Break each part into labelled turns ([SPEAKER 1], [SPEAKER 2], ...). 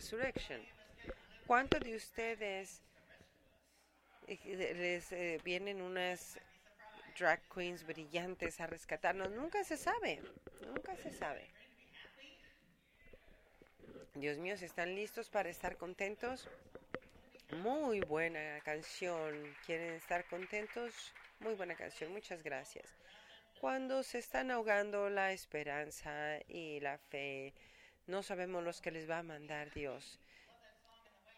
[SPEAKER 1] Resurrection. ¿Cuántos de ustedes eh, les eh, vienen unas drag queens brillantes a rescatarnos? Nunca se sabe, nunca se sabe. Dios mío, ¿están listos para estar contentos? Muy buena canción. ¿Quieren estar contentos? Muy buena canción. Muchas gracias. Cuando se están ahogando la esperanza y la fe, no sabemos los que les va a mandar Dios.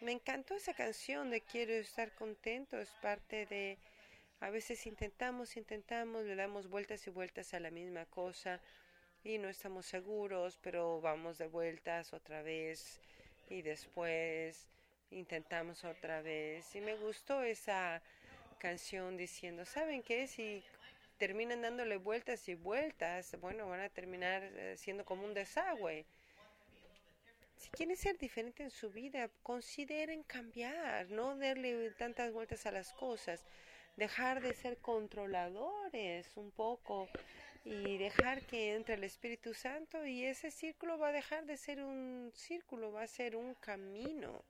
[SPEAKER 1] Me encantó esa canción de Quiero estar contento. Es parte de... A veces intentamos, intentamos, le damos vueltas y vueltas a la misma cosa y no estamos seguros, pero vamos de vueltas otra vez y después intentamos otra vez. Y me gustó esa canción diciendo, ¿saben qué? Si terminan dándole vueltas y vueltas, bueno, van a terminar eh, siendo como un desagüe. Si quieren ser diferentes en su vida, consideren cambiar, no darle tantas vueltas a las cosas, dejar de ser controladores un poco y dejar que entre el Espíritu Santo y ese círculo va a dejar de ser un círculo, va a ser un camino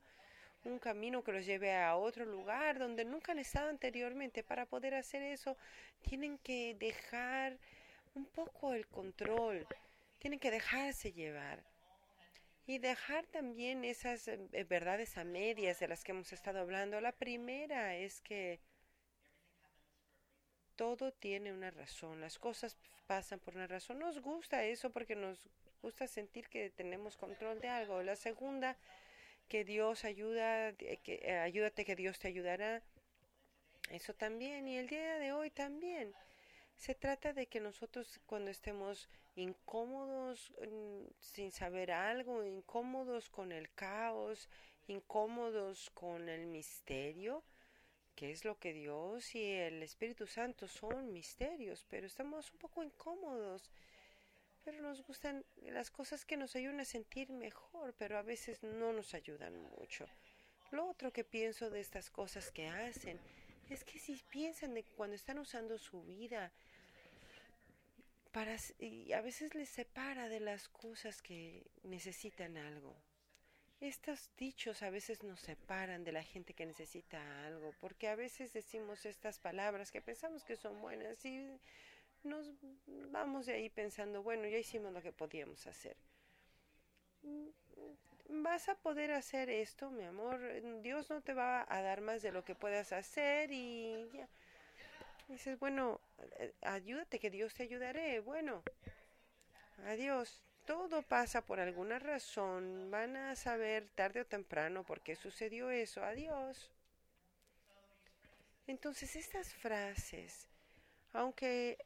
[SPEAKER 1] un camino que los lleve a otro lugar donde nunca han estado anteriormente. Para poder hacer eso, tienen que dejar un poco el control, tienen que dejarse llevar y dejar también esas eh, verdades a medias de las que hemos estado hablando. La primera es que todo tiene una razón, las cosas pasan por una razón. Nos gusta eso porque nos gusta sentir que tenemos control de algo. La segunda que Dios ayuda, que, eh, ayúdate que Dios te ayudará. Eso también, y el día de hoy también. Se trata de que nosotros cuando estemos incómodos mm, sin saber algo, incómodos con el caos, incómodos con el misterio, que es lo que Dios y el Espíritu Santo son misterios, pero estamos un poco incómodos pero nos gustan las cosas que nos ayudan a sentir mejor, pero a veces no nos ayudan mucho. Lo otro que pienso de estas cosas que hacen es que si piensan de cuando están usando su vida para y a veces les separa de las cosas que necesitan algo. Estos dichos a veces nos separan de la gente que necesita algo, porque a veces decimos estas palabras que pensamos que son buenas y nos vamos de ahí pensando, bueno, ya hicimos lo que podíamos hacer. Vas a poder hacer esto, mi amor. Dios no te va a dar más de lo que puedas hacer y ya. Dices, bueno, eh, ayúdate, que Dios te ayudaré. Bueno, adiós. Todo pasa por alguna razón. Van a saber tarde o temprano por qué sucedió eso. Adiós. Entonces, estas frases, aunque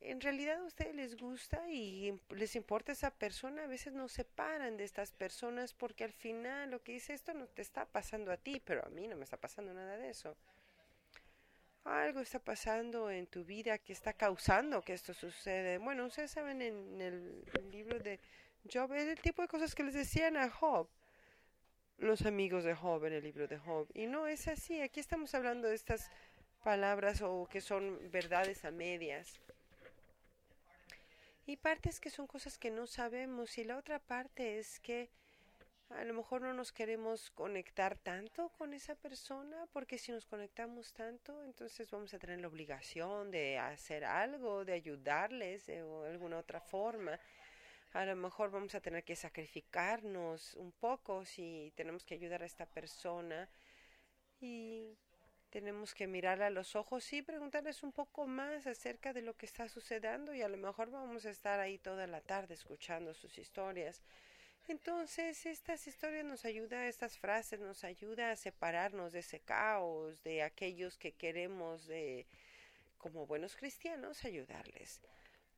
[SPEAKER 1] en realidad a ustedes les gusta y les importa esa persona, a veces nos separan de estas personas porque al final lo que dice esto no te está pasando a ti, pero a mí no me está pasando nada de eso. Algo está pasando en tu vida que está causando que esto suceda. Bueno, ustedes saben en el libro de Job, es el tipo de cosas que les decían a Job, los amigos de Job en el libro de Job. Y no es así, aquí estamos hablando de estas palabras o que son verdades a medias y partes que son cosas que no sabemos y la otra parte es que a lo mejor no nos queremos conectar tanto con esa persona porque si nos conectamos tanto entonces vamos a tener la obligación de hacer algo, de ayudarles de alguna otra forma. A lo mejor vamos a tener que sacrificarnos un poco si tenemos que ayudar a esta persona y tenemos que mirar a los ojos y preguntarles un poco más acerca de lo que está sucediendo y a lo mejor vamos a estar ahí toda la tarde escuchando sus historias. Entonces, estas historias nos ayudan, estas frases nos ayudan a separarnos de ese caos, de aquellos que queremos, de, como buenos cristianos, ayudarles.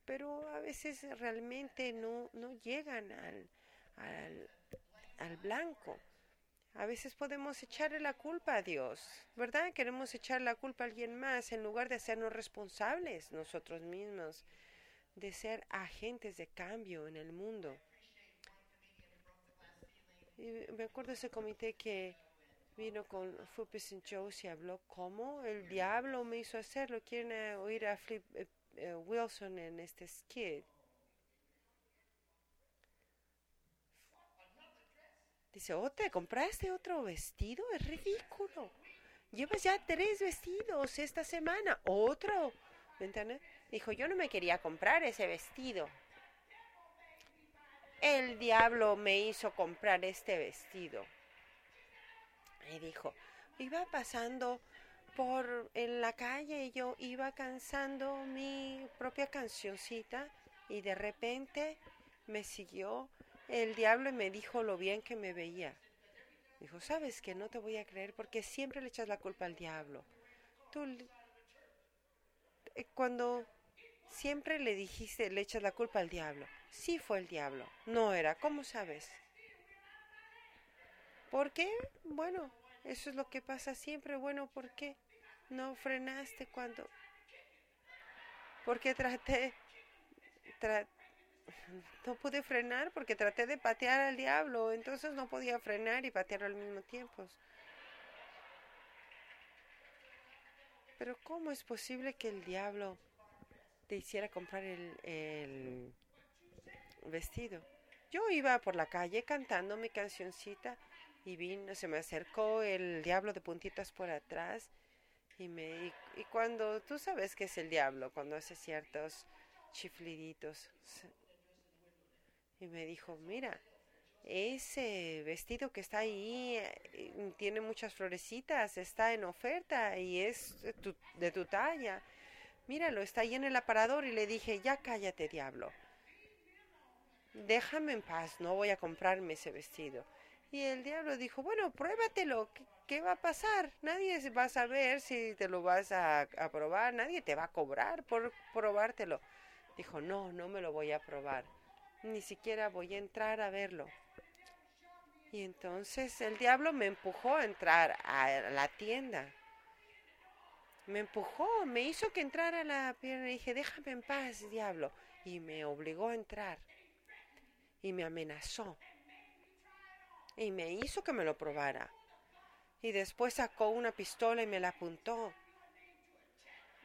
[SPEAKER 1] Pero a veces realmente no, no llegan al, al, al blanco. A veces podemos echarle la culpa a Dios, ¿verdad? Queremos echar la culpa a alguien más en lugar de hacernos responsables nosotros mismos, de ser agentes de cambio en el mundo. Y me acuerdo ese comité que vino con Fupis y Joe y habló cómo el diablo me hizo hacerlo. Quieren eh, oír a Flip eh, eh, Wilson en este skit. Dice, ¿oh, te compraste otro vestido? Es ridículo. Llevas ya tres vestidos esta semana. Otro. ¿Me Dijo, yo no me quería comprar ese vestido. El diablo me hizo comprar este vestido. Y dijo, iba pasando por en la calle y yo iba cansando mi propia cancioncita y de repente me siguió el diablo y me dijo lo bien que me veía. Dijo, sabes que no te voy a creer porque siempre le echas la culpa al diablo. Tú, eh, cuando siempre le dijiste, le echas la culpa al diablo. Sí fue el diablo, no era. ¿Cómo sabes? ¿Por qué? Bueno, eso es lo que pasa siempre. Bueno, ¿por qué? No frenaste cuando... Porque traté... no pude frenar porque traté de patear al diablo, entonces no podía frenar y patear al mismo tiempo. Pero ¿cómo es posible que el diablo te hiciera comprar el, vestido? Yo iba por la calle cantando mi cancioncita y vino, se me acercó el diablo de puntitas por atrás y me y, cuando tú sabes que es el diablo cuando hace ciertos chifliditos y me dijo, mira, ese vestido que está ahí eh, tiene muchas florecitas, está en oferta y es de tu, de tu talla. Míralo, está ahí en el aparador y le dije, ya cállate, diablo. Déjame en paz, no voy a comprarme ese vestido. Y el diablo dijo, bueno, pruébatelo, ¿qué, va a pasar? Nadie va a saber si te lo vas a, a probar, nadie te va a cobrar por probártelo. Dijo, no, no me lo voy a probar ni siquiera voy a entrar a verlo. Y entonces el diablo me empujó a entrar a la tienda. Me empujó, me hizo que entrara a la pierna y dije, déjame en paz, diablo. Y me obligó a entrar. Y me amenazó. Y me hizo que me lo probara. Y después sacó una pistola y me la apuntó.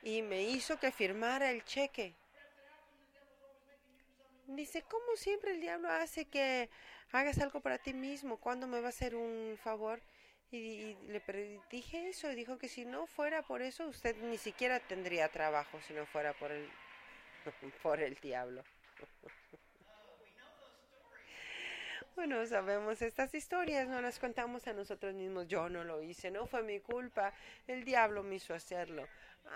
[SPEAKER 1] Y me hizo que firmara el cheque. Dice, ¿cómo siempre el diablo hace que hagas algo para ti mismo? ¿Cuándo me va a hacer un favor? Y, le dije eso y dijo que si no fuera por eso usted ni siquiera tendría trabajo si no fuera por el, por el diablo. Bueno, sabemos estas historias, no las contamos a nosotros mismos. Yo no lo hice, no fue mi culpa. El diablo me hizo hacerlo.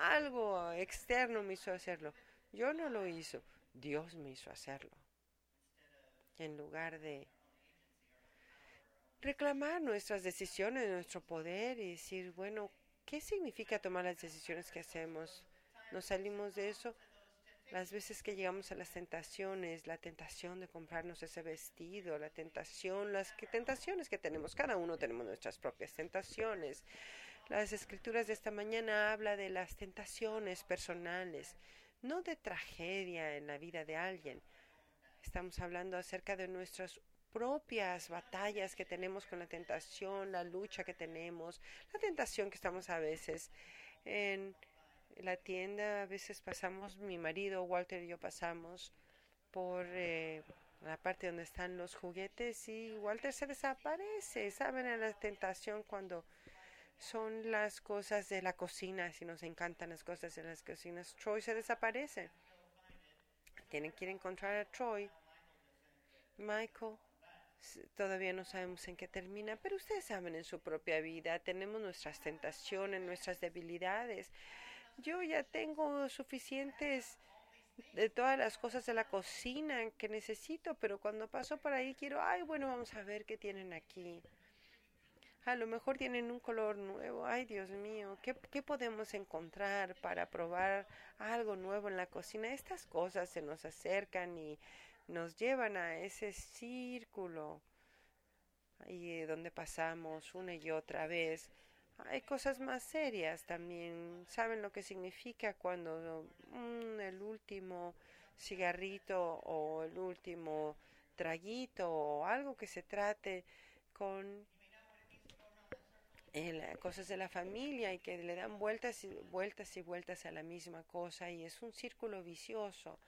[SPEAKER 1] Algo externo me hizo hacerlo. Yo no lo hizo. Dios me hizo hacerlo. En lugar de reclamar nuestras decisiones, nuestro poder y decir, bueno, ¿qué significa tomar las decisiones que hacemos? Nos salimos de eso las veces que llegamos a las tentaciones, la tentación de comprarnos ese vestido, la tentación, las que, tentaciones que tenemos, cada uno tenemos nuestras propias tentaciones. Las escrituras de esta mañana habla de las tentaciones personales no de tragedia en la vida de alguien. Estamos hablando acerca de nuestras propias batallas que tenemos con la tentación, la lucha que tenemos, la tentación que estamos a veces en la tienda, a veces pasamos, mi marido, Walter y yo pasamos por eh, la parte donde están los juguetes y Walter se desaparece, ¿saben? la tentación cuando son las cosas de la cocina, si nos encantan las cosas de las cocinas. Troy se desaparece. Tienen que ir a encontrar a Troy. Michael, todavía no sabemos en qué termina, pero ustedes saben en su propia vida, tenemos nuestras tentaciones, nuestras debilidades. Yo ya tengo suficientes de todas las cosas de la cocina que necesito, pero cuando paso por ahí quiero, ay, bueno, vamos a ver qué tienen aquí. A lo mejor tienen un color nuevo. Ay, Dios mío, ¿qué, ¿qué, podemos encontrar para probar algo nuevo en la cocina? Estas cosas se nos acercan y nos llevan a ese círculo y donde pasamos una y otra vez. Hay cosas más serias también. ¿Saben lo que significa cuando mm, el último cigarrito o el último traguito o algo que se trate con cosas de la familia y que le dan vueltas y vueltas y vueltas a la misma cosa y es un círculo vicioso.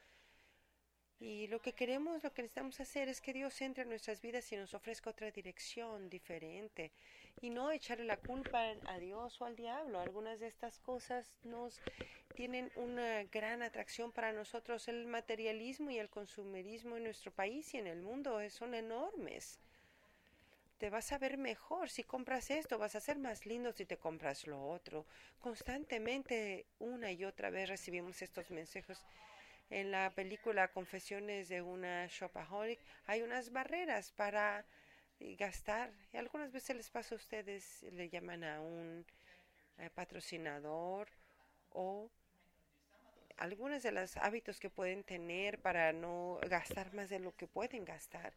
[SPEAKER 1] Y lo que queremos, lo que necesitamos hacer es que Dios entre en nuestras vidas y nos ofrezca otra dirección diferente y no echarle la culpa a Dios o al diablo. Algunas de estas cosas nos tienen una gran atracción para nosotros. El materialismo y el consumerismo en nuestro país y en el mundo son enormes. Te vas a ver mejor si compras esto, vas a ser más lindo si te compras lo otro. Constantemente, una y otra vez recibimos estos mensajes en la película Confesiones de una Shopaholic hay unas barreras para eh, gastar. Y algunas veces les pasa a ustedes, le llaman a un eh, patrocinador o algunos de los hábitos que pueden tener para no gastar más de lo que pueden gastar.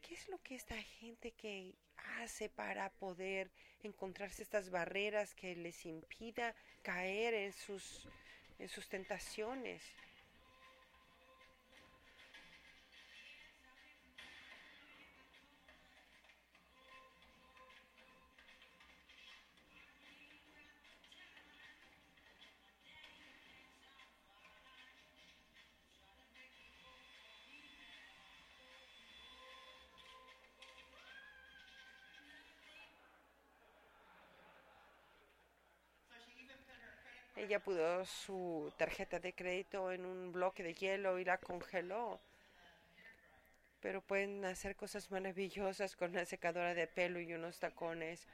[SPEAKER 1] ¿Qué es lo que esta gente que hace para poder encontrarse estas barreras que les impida caer en sus, en sus tentaciones? Ella puso su tarjeta de crédito en un bloque de hielo y la congeló. Pero pueden hacer cosas maravillosas con una secadora de pelo y unos tacones.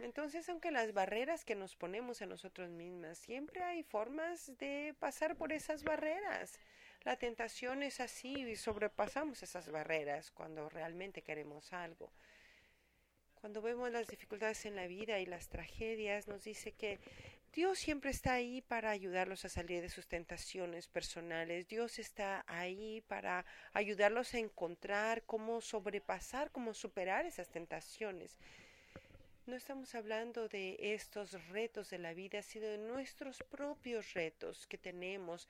[SPEAKER 1] Entonces, aunque las barreras que nos ponemos a nosotros mismas, siempre hay formas de pasar por esas barreras. La tentación es así y sobrepasamos esas barreras cuando realmente queremos algo. Cuando vemos las dificultades en la vida y las tragedias, nos dice que Dios siempre está ahí para ayudarlos a salir de sus tentaciones personales. Dios está ahí para ayudarlos a encontrar cómo sobrepasar, cómo superar esas tentaciones. No estamos hablando de estos retos de la vida, sino de nuestros propios retos que tenemos,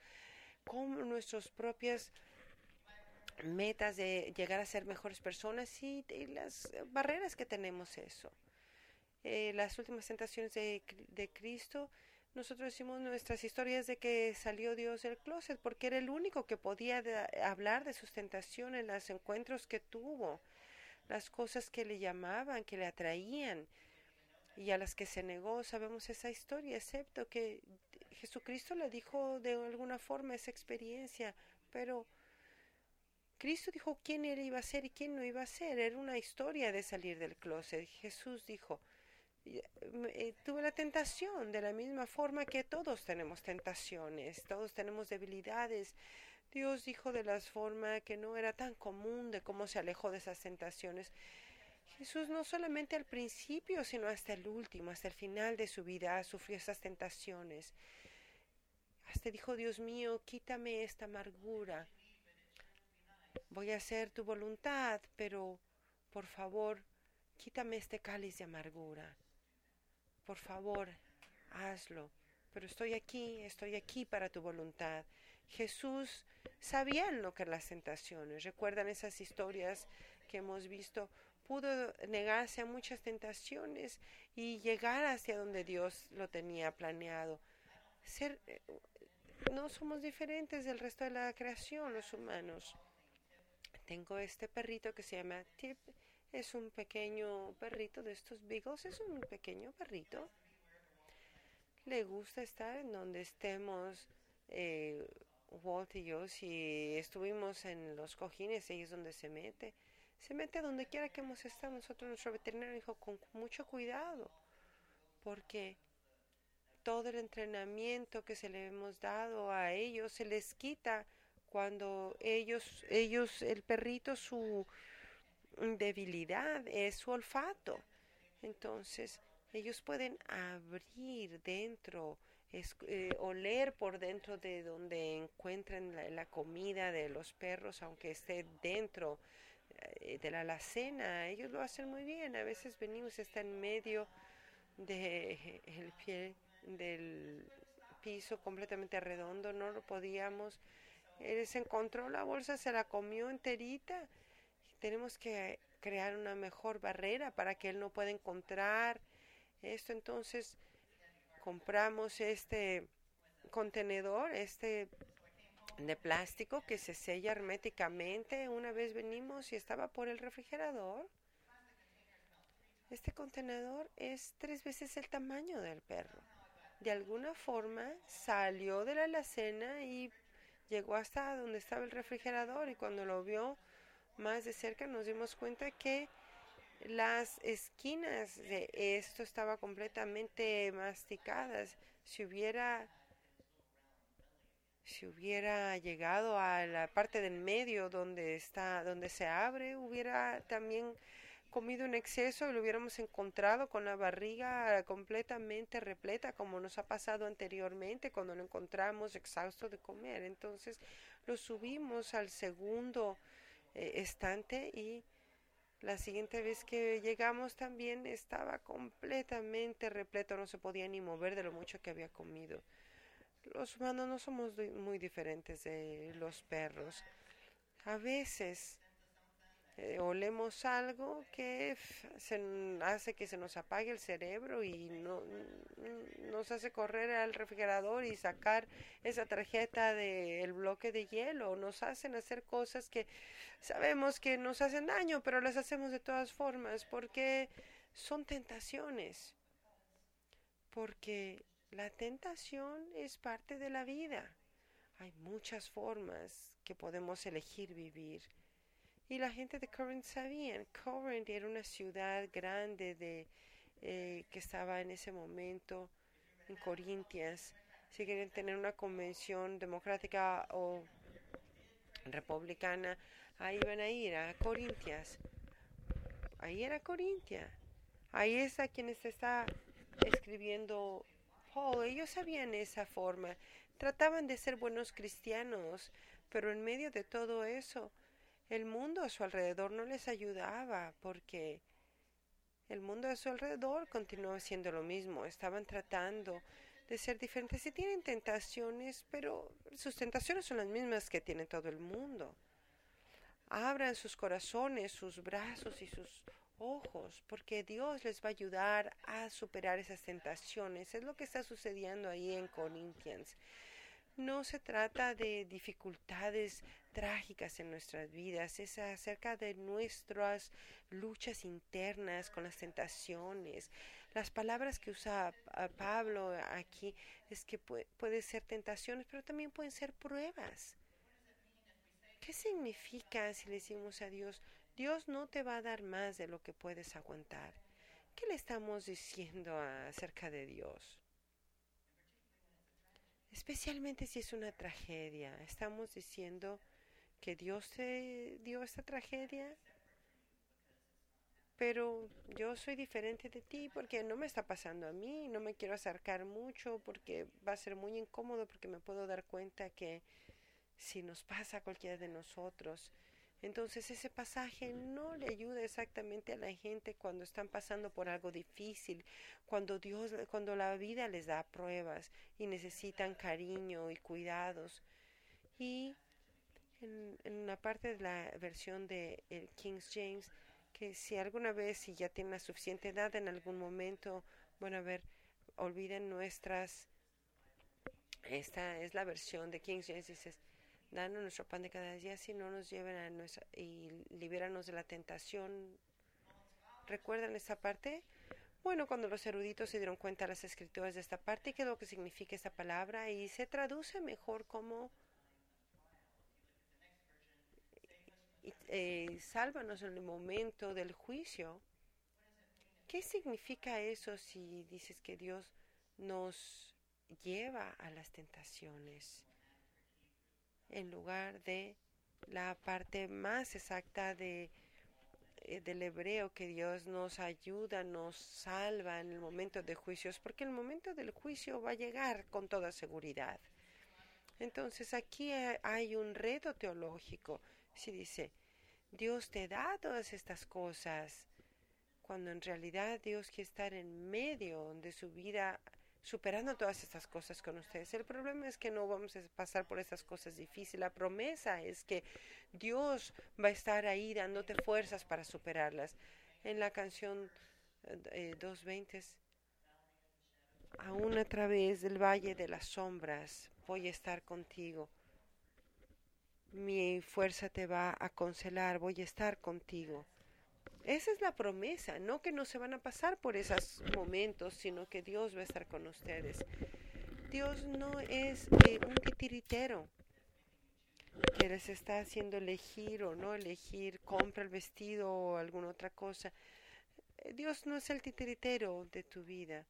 [SPEAKER 1] como nuestras propias metas de llegar a ser mejores personas y, las barreras que tenemos eso. Eh, las últimas tentaciones de, de Cristo, nosotros decimos nuestras historias de que salió Dios del closet porque era el único que podía hablar de sus tentaciones, los encuentros que tuvo, las cosas que le llamaban, que le atraían y a las que se negó. Sabemos esa historia, excepto que Jesucristo le dijo de alguna forma esa experiencia, pero Cristo dijo quién él iba a ser y quién no iba a ser. Era una historia de salir del closet. Jesús dijo, tuve la tentación de la misma forma que todos tenemos tentaciones, todos tenemos debilidades. Dios dijo de la forma que no era tan común de cómo se alejó de esas tentaciones. Jesús no solamente al principio, sino hasta el último, hasta el final de su vida, sufrió esas tentaciones. Hasta dijo, Dios mío, quítame esta amargura. Voy a hacer tu voluntad, pero por favor, quítame este cáliz de amargura por favor, hazlo. Pero estoy aquí, estoy aquí para tu voluntad. Jesús sabía lo que las tentaciones. ¿Recuerdan esas historias que hemos visto? Pudo negarse a muchas tentaciones y llegar hacia donde Dios lo tenía planeado. Ser, eh, no somos diferentes del resto de la creación, los humanos. Tengo este perrito que se llama Tip es un pequeño perrito de estos beagles, es un pequeño perrito. Le gusta estar en donde estemos eh, Walt y yo. Si estuvimos en los cojines, ahí es donde se mete. Se mete donde quiera que hemos estado. Nosotros, nuestro veterinario dijo con mucho cuidado, porque todo el entrenamiento que se le hemos dado a ellos se les quita cuando ellos, ellos, el perrito, su debilidad es su olfato. Entonces, ellos pueden abrir dentro, eh, oler por dentro de donde encuentren la, comida de los perros, aunque esté dentro eh, de la alacena. Ellos lo hacen muy bien. A veces venimos, está en medio de pie del piso completamente redondo, no lo podíamos. Él se encontró la bolsa, se la comió enterita tenemos que crear una mejor barrera para que él no pueda encontrar esto. Entonces compramos este contenedor, este de plástico que se sella herméticamente. Una vez venimos y estaba por el refrigerador. Este contenedor es tres veces el tamaño del perro. De alguna forma salió de la alacena y llegó hasta donde estaba el refrigerador y cuando lo vio más de cerca nos dimos cuenta que las esquinas de esto estaba completamente masticadas. Si hubiera si hubiera llegado a la parte del medio donde está donde se abre, hubiera también comido en exceso y lo hubiéramos encontrado con la barriga completamente repleta como nos ha pasado anteriormente cuando lo encontramos exhausto de comer. Entonces lo subimos al segundo eh, estante y la siguiente vez que llegamos también estaba completamente repleto, no se podía ni mover de lo mucho que había comido. Los humanos no somos muy diferentes de los perros. A veces eh, olemos algo que se hace que se nos apague el cerebro y no, nos hace correr al refrigerador y sacar esa tarjeta del bloque de hielo. Nos hacen hacer cosas que sabemos que nos hacen daño, pero las hacemos de todas formas porque son tentaciones. Porque la tentación es parte de la vida. Hay muchas formas que podemos elegir vivir. Y la gente de Corinth sabían. Corinth era una ciudad grande de, eh, que estaba en ese momento en Corintias. Si querían tener una convención democrática o republicana, ahí iban a ir a Corintias. Ahí era Corintia. Ahí es a quienes está escribiendo Paul. Ellos sabían esa forma. Trataban de ser buenos cristianos, pero en medio de todo eso, el mundo a su alrededor no les ayudaba porque el mundo a su alrededor continuaba siendo lo mismo. Estaban tratando de ser diferentes y tienen tentaciones, pero sus tentaciones son las mismas que tiene todo el mundo. Abran sus corazones, sus brazos y sus ojos, porque Dios les va a ayudar a superar esas tentaciones. Es lo que está sucediendo ahí en Corinthians. No se trata de dificultades trágicas en nuestras vidas, es acerca de nuestras luchas internas con las tentaciones. Las palabras que usa Pablo aquí es que puede, ser tentaciones, pero también pueden ser pruebas. ¿Qué significa si le decimos a Dios, Dios no te va a dar más de lo que puedes aguantar? ¿Qué le estamos diciendo acerca de Dios? Especialmente si es una tragedia. Estamos diciendo, que Dios te dio esta tragedia, pero yo soy diferente de ti porque no me está pasando a mí, no me quiero acercar mucho porque va a ser muy incómodo porque me puedo dar cuenta que si nos pasa a cualquiera de nosotros, entonces ese pasaje no le ayuda exactamente a la gente cuando están pasando por algo difícil, cuando Dios, cuando la vida les da pruebas y necesitan cariño y cuidados. Y en, una parte de la versión de el King James que si alguna vez, si ya tienen la suficiente edad, en algún momento, bueno, a ver, olviden nuestras, esta es la versión de King James, dices, danos nuestro pan de cada día, si no nos lleven a nuestra, y libéranos de la tentación. ¿Recuerdan esta parte? Bueno, cuando los eruditos se dieron cuenta de las escrituras de esta parte, qué es lo que significa esta palabra, y se traduce mejor como eh, sálvanos en el momento del juicio. ¿Qué significa eso si dices que Dios nos lleva a las tentaciones en lugar de la parte más exacta de, eh, del hebreo que Dios nos ayuda, nos salva en el momento de juicios, porque el momento del juicio va a llegar con toda seguridad. Entonces aquí hay un reto teológico. Si dice, Dios te da todas estas cosas, cuando en realidad Dios quiere estar en medio de su vida superando todas estas cosas con ustedes. El problema es que no vamos a pasar por estas cosas difíciles. La promesa es que Dios va a estar ahí dándote fuerzas para superarlas. En la canción eh, 220, aún a través del valle de las sombras voy a estar contigo. mi fuerza te va a consolar, voy a estar contigo. Esa es la promesa, no que no se van a pasar por esos momentos, sino que Dios va a estar con ustedes. Dios no es eh, un titiritero que les está haciendo elegir o no elegir, compra el vestido o alguna otra cosa. Eh, Dios no es el titiritero de tu vida,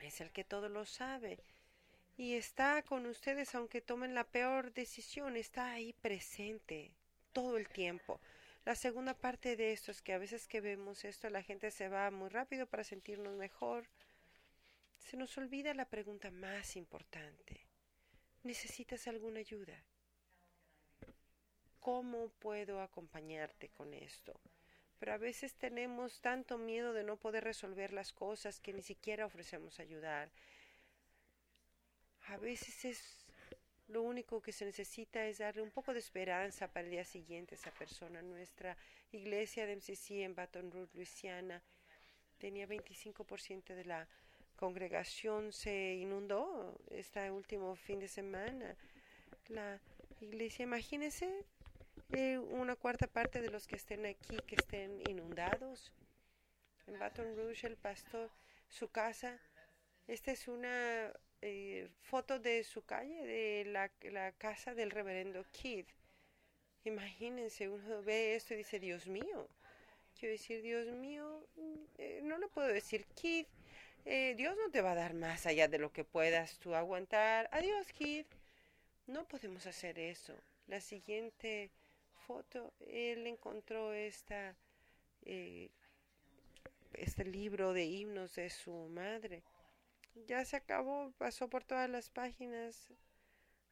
[SPEAKER 1] es el que todo lo sabe y está con ustedes aunque tomen la peor decisión, está ahí presente todo el tiempo. La segunda parte de esto es que a veces que vemos esto la gente se va muy rápido para sentirnos mejor. Se nos olvida la pregunta más importante. ¿Necesitas alguna ayuda? ¿Cómo puedo acompañarte con esto? Pero a veces tenemos tanto miedo de no poder resolver las cosas que ni siquiera ofrecemos ayudar. A veces es lo único que se necesita es darle un poco de esperanza para el día siguiente a esa persona. Nuestra iglesia de MCC en Baton Rouge, Luisiana, tenía 25% de la congregación se inundó este último fin de semana. La iglesia, imagínense, eh, una cuarta parte de los que estén aquí que estén inundados. En Baton Rouge, el pastor, su casa, esta es una eh, foto de su calle, de la, casa del reverendo Keith. Imagínense, uno ve esto y dice, Dios mío. Quiero decir, Dios mío, eh, no lo puedo decir, Keith. Eh, Dios no te va a dar más allá de lo que puedas tú aguantar. Adiós, Keith. No podemos hacer eso. La siguiente foto, él encontró esta, este libro de himnos de su madre ya se acabó, pasó por todas las páginas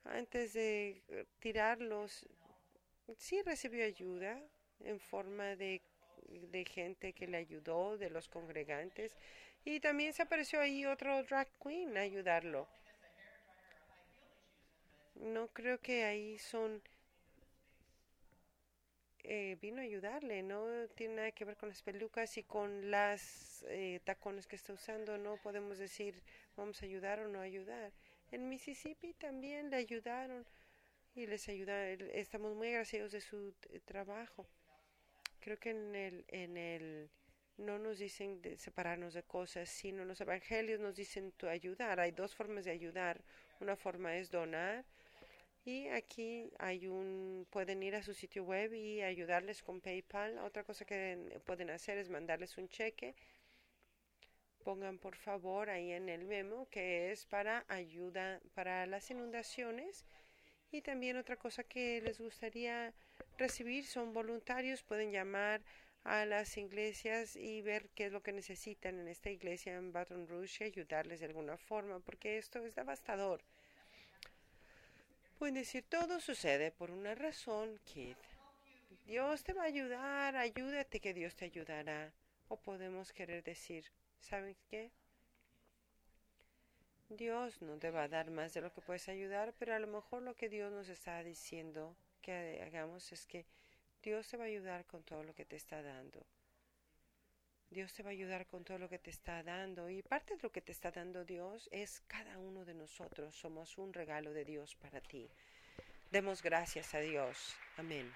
[SPEAKER 1] antes de eh, tirarlos. Sí recibió ayuda en forma de, de gente que le ayudó, de los congregantes, y también se apareció ahí otro drag queen a ayudarlo. No creo que ahí son eh, vino a ayudarle, no tiene nada que ver con las pelucas y con las eh, tacones que está usando, no podemos decir vamos a ayudar o no ayudar. En Mississippi también le ayudaron y les ayuda, estamos muy agradecidos de su eh, trabajo. Creo que en el, en el, no nos dicen de separarnos de cosas, sino los evangelios nos dicen tu ayudar. Hay dos formas de ayudar. Una forma es donar y aquí hay un, pueden ir a su sitio web y ayudarles con PayPal. Otra cosa que pueden hacer es mandarles un cheque. Pongan por favor ahí en el memo que es para ayuda para las inundaciones. Y también otra cosa que les gustaría recibir son voluntarios. Pueden llamar a las iglesias y ver qué es lo que necesitan en esta iglesia en Baton Rouge y ayudarles de alguna forma, porque esto es devastador. Pueden decir, todo sucede por una razón, Kid. Dios te va a ayudar, ayúdate que Dios te ayudará. O podemos querer decir, ¿saben qué? Dios no te va a dar más de lo que puedes ayudar, pero a lo mejor lo que Dios nos está diciendo que hagamos es que Dios te va a ayudar con todo lo que te está dando. Dios te va a ayudar con todo lo que te está dando y parte de lo que te está dando Dios es cada uno de nosotros. Somos un regalo de Dios para ti. Demos gracias a Dios. Amén.